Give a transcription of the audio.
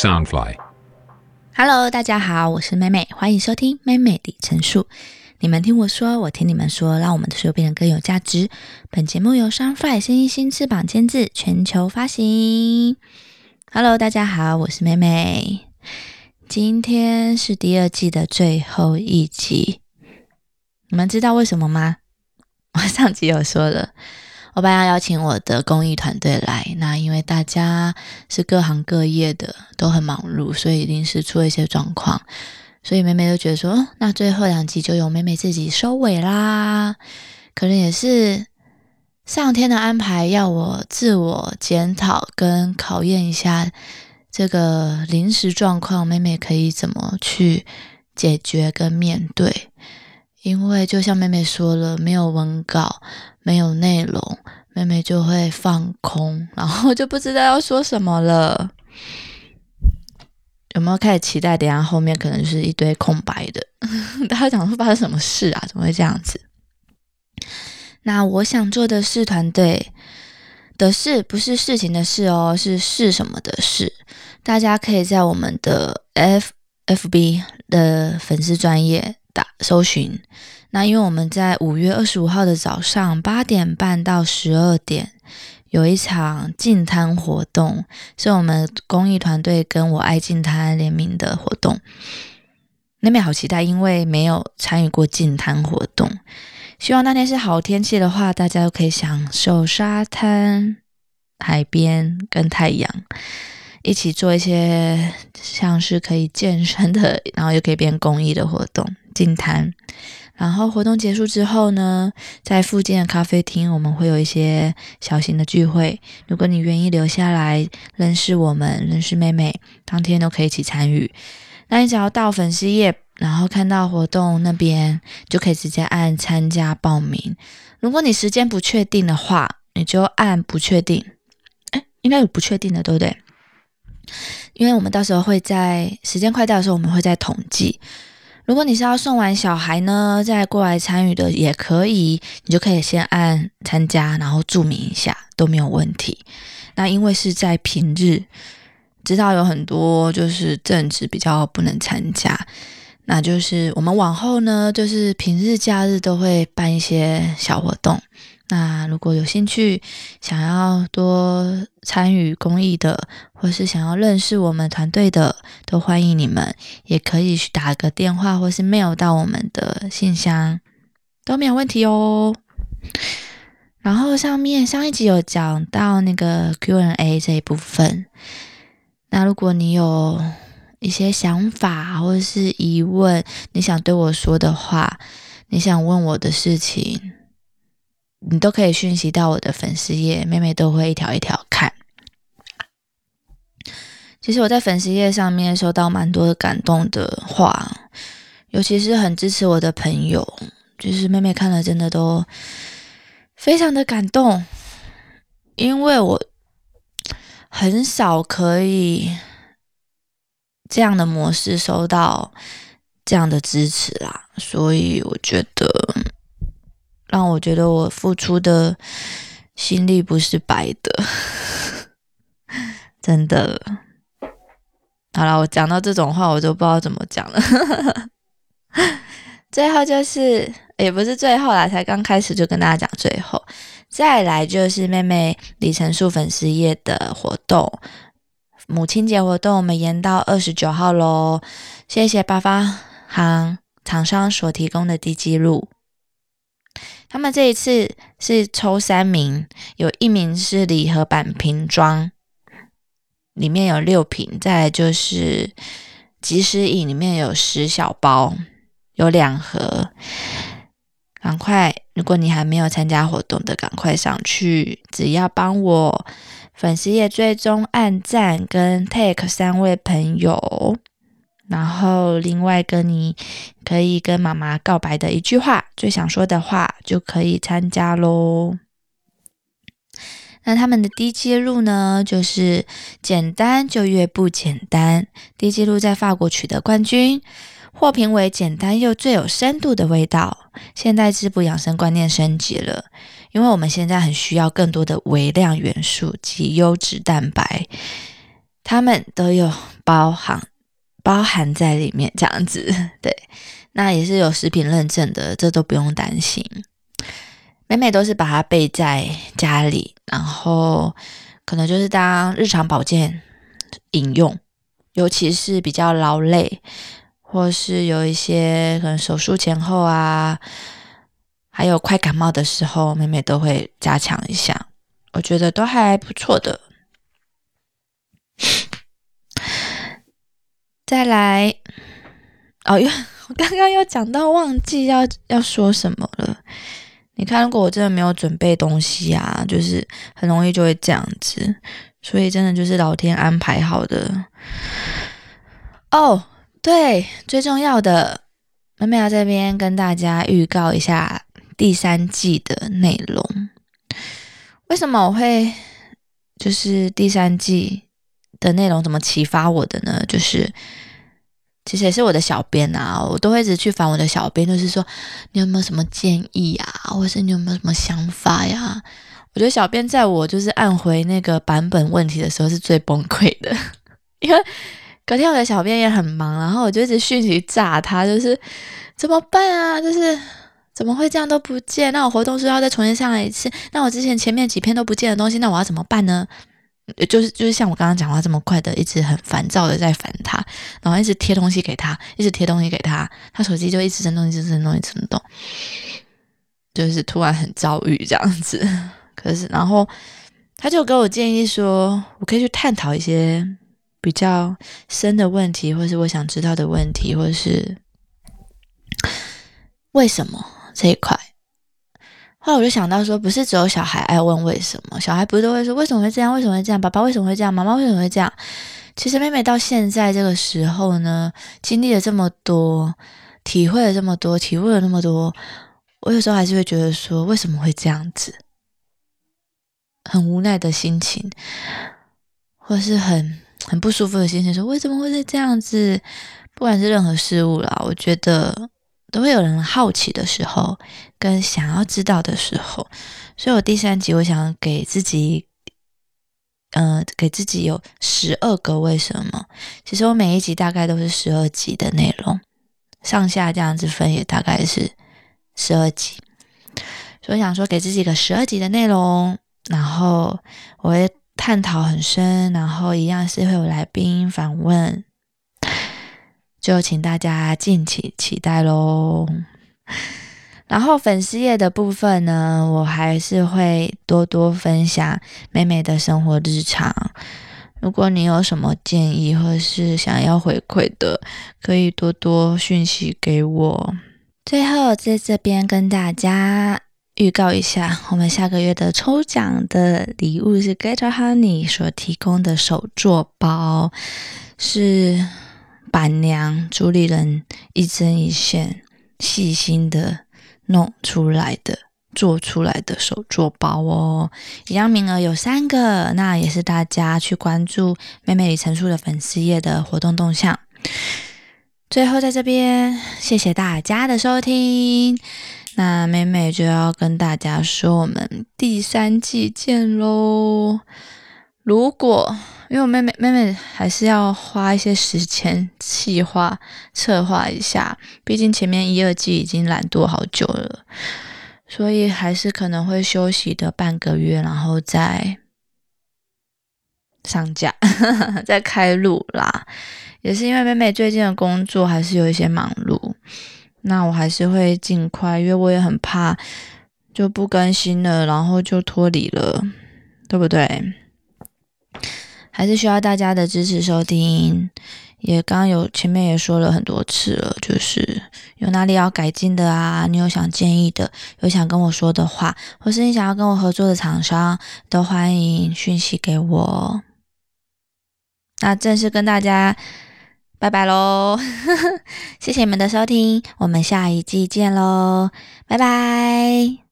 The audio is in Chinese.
Soundfly，Hello，大家好，我是妹妹，欢迎收听妹妹的陈述。你们听我说，我听你们说，让我们的书变得更有价值。本节目由 Soundfly 声音新翅膀监制，全球发行。Hello，大家好，我是妹妹。今天是第二季的最后一集，你们知道为什么吗？我上集有说了。我本来要邀请我的公益团队来，那因为大家是各行各业的，都很忙碌，所以临时出了一些状况，所以妹妹就觉得说，那最后两集就由妹妹自己收尾啦。可能也是上天的安排，要我自我检讨跟考验一下这个临时状况，妹妹可以怎么去解决跟面对。因为就像妹妹说了，没有文稿，没有内容，妹妹就会放空，然后就不知道要说什么了。有没有开始期待？等下后面可能就是一堆空白的。大家讲说发生什么事啊？怎么会这样子？那我想做的是团队的事，不是事情的事哦，是是什么的事？大家可以在我们的 F F B 的粉丝专业。搜寻，那因为我们在五月二十五号的早上八点半到十二点有一场净滩活动，是我们公益团队跟我爱净滩联名的活动。那边好期待，因为没有参与过净滩活动，希望那天是好天气的话，大家都可以享受沙滩、海边跟太阳，一起做一些像是可以健身的，然后又可以变公益的活动。静谈，然后活动结束之后呢，在附近的咖啡厅，我们会有一些小型的聚会。如果你愿意留下来认识我们，认识妹妹，当天都可以一起参与。那你只要到粉丝页，然后看到活动那边，就可以直接按参加报名。如果你时间不确定的话，你就按不确定。哎，应该有不确定的，对不对？因为我们到时候会在时间快到的时候，我们会再统计。如果你是要送完小孩呢，再过来参与的也可以，你就可以先按参加，然后注明一下都没有问题。那因为是在平日，知道有很多就是正职比较不能参加，那就是我们往后呢，就是平日假日都会办一些小活动。那如果有兴趣想要多参与公益的，或是想要认识我们团队的，都欢迎你们，也可以去打个电话或是 mail 到我们的信箱，都没有问题哦。然后上面上一集有讲到那个 Q&A 这一部分，那如果你有一些想法或者是疑问，你想对我说的话，你想问我的事情。你都可以讯息到我的粉丝页，妹妹都会一条一条看。其实我在粉丝页上面收到蛮多的感动的话，尤其是很支持我的朋友，就是妹妹看了真的都非常的感动，因为我很少可以这样的模式收到这样的支持啦，所以我觉得。让我觉得我付出的心力不是白的，真的。好了，我讲到这种话，我就不知道怎么讲了。最后就是，也不是最后啦，才刚开始就跟大家讲最后。再来就是妹妹李成树粉丝夜的活动，母亲节活动，我们延到二十九号喽。谢谢八方行厂商所提供的低记录。他们这一次是抽三名，有一名是礼盒版瓶装，里面有六瓶；再就是即时饮，里面有十小包，有两盒。赶快，如果你还没有参加活动的，赶快上去，只要帮我粉丝页追踪、按赞跟 take 三位朋友。然后，另外跟你可以跟妈妈告白的一句话，最想说的话，就可以参加喽。那他们的低阶路呢，就是简单就越不简单。低阶路在法国取得冠军，获评为简单又最有深度的味道。现代滋补养生观念升级了，因为我们现在很需要更多的微量元素及优质蛋白，他们都有。包含包含在里面，这样子。对，那也是有食品认证的，这都不用担心。每每都是把它备在家里，然后可能就是当日常保健饮用，尤其是比较劳累，或是有一些可能手术前后啊，还有快感冒的时候，每每都会加强一下，我觉得都还不错的。再来，哦，又 我刚刚又讲到忘记要要说什么了。你看，如果我真的没有准备东西啊，就是很容易就会这样子。所以真的就是老天安排好的。哦，对，最重要的，妹妹要这边跟大家预告一下第三季的内容。为什么我会就是第三季？的内容怎么启发我的呢？就是其实也是我的小编啊，我都会一直去烦我的小编，就是说你有没有什么建议啊，或者是你有没有什么想法呀？我觉得小编在我就是按回那个版本问题的时候是最崩溃的，因为隔天我的小编也很忙，然后我就一直讯息炸他，就是怎么办啊？就是怎么会这样都不见？那我活动是要再重新上来一次？那我之前前面几篇都不见的东西，那我要怎么办呢？就是就是像我刚刚讲话这么快的，一直很烦躁的在烦他，然后一直贴东西给他，一直贴东西给他，他手机就一直震动，一直震动，一直震动，就是突然很遭遇这样子。可是然后他就给我建议说，我可以去探讨一些比较深的问题，或是我想知道的问题，或是为什么这一块。后来我就想到说，不是只有小孩爱问为什么，小孩不是都会说为什么会这样？为什么会这样？爸爸为什么会这样？妈妈为什么会这样？其实妹妹到现在这个时候呢，经历了这么多，体会了这么多，体悟了那么多，我有时候还是会觉得说，为什么会这样子？很无奈的心情，或是很很不舒服的心情，说为什么会是这样子？不管是任何事物啦，我觉得。都会有人好奇的时候，跟想要知道的时候，所以我第三集我想给自己，呃，给自己有十二个为什么。其实我每一集大概都是十二集的内容，上下这样子分也大概是十二集。所以想说给自己个十二集的内容，然后我会探讨很深，然后一样是会有来宾访问。就请大家敬请期待喽。然后粉丝页的部分呢，我还是会多多分享美美的生活日常。如果你有什么建议或是想要回馈的，可以多多讯息给我。最后在这边跟大家预告一下，我们下个月的抽奖的礼物是 Get Honey 所提供的手作包，是。板娘朱丽人一针一线细心的弄出来的做出来的手作包哦，一样名额有三个，那也是大家去关注妹妹李成树的粉丝页的活动动向。最后在这边谢谢大家的收听，那妹妹就要跟大家说，我们第三季见喽。如果因为我妹妹妹妹还是要花一些时间计划策划一下，毕竟前面一二季已经懒惰好久了，所以还是可能会休息的半个月，然后再上架 再开录啦。也是因为妹妹最近的工作还是有一些忙碌，那我还是会尽快，因为我也很怕就不更新了，然后就脱离了，对不对？还是需要大家的支持收听，也刚刚有前面也说了很多次了，就是有哪里要改进的啊，你有想建议的，有想跟我说的话，或是你想要跟我合作的厂商，都欢迎讯息给我。那正式跟大家拜拜喽，谢谢你们的收听，我们下一季见喽，拜拜。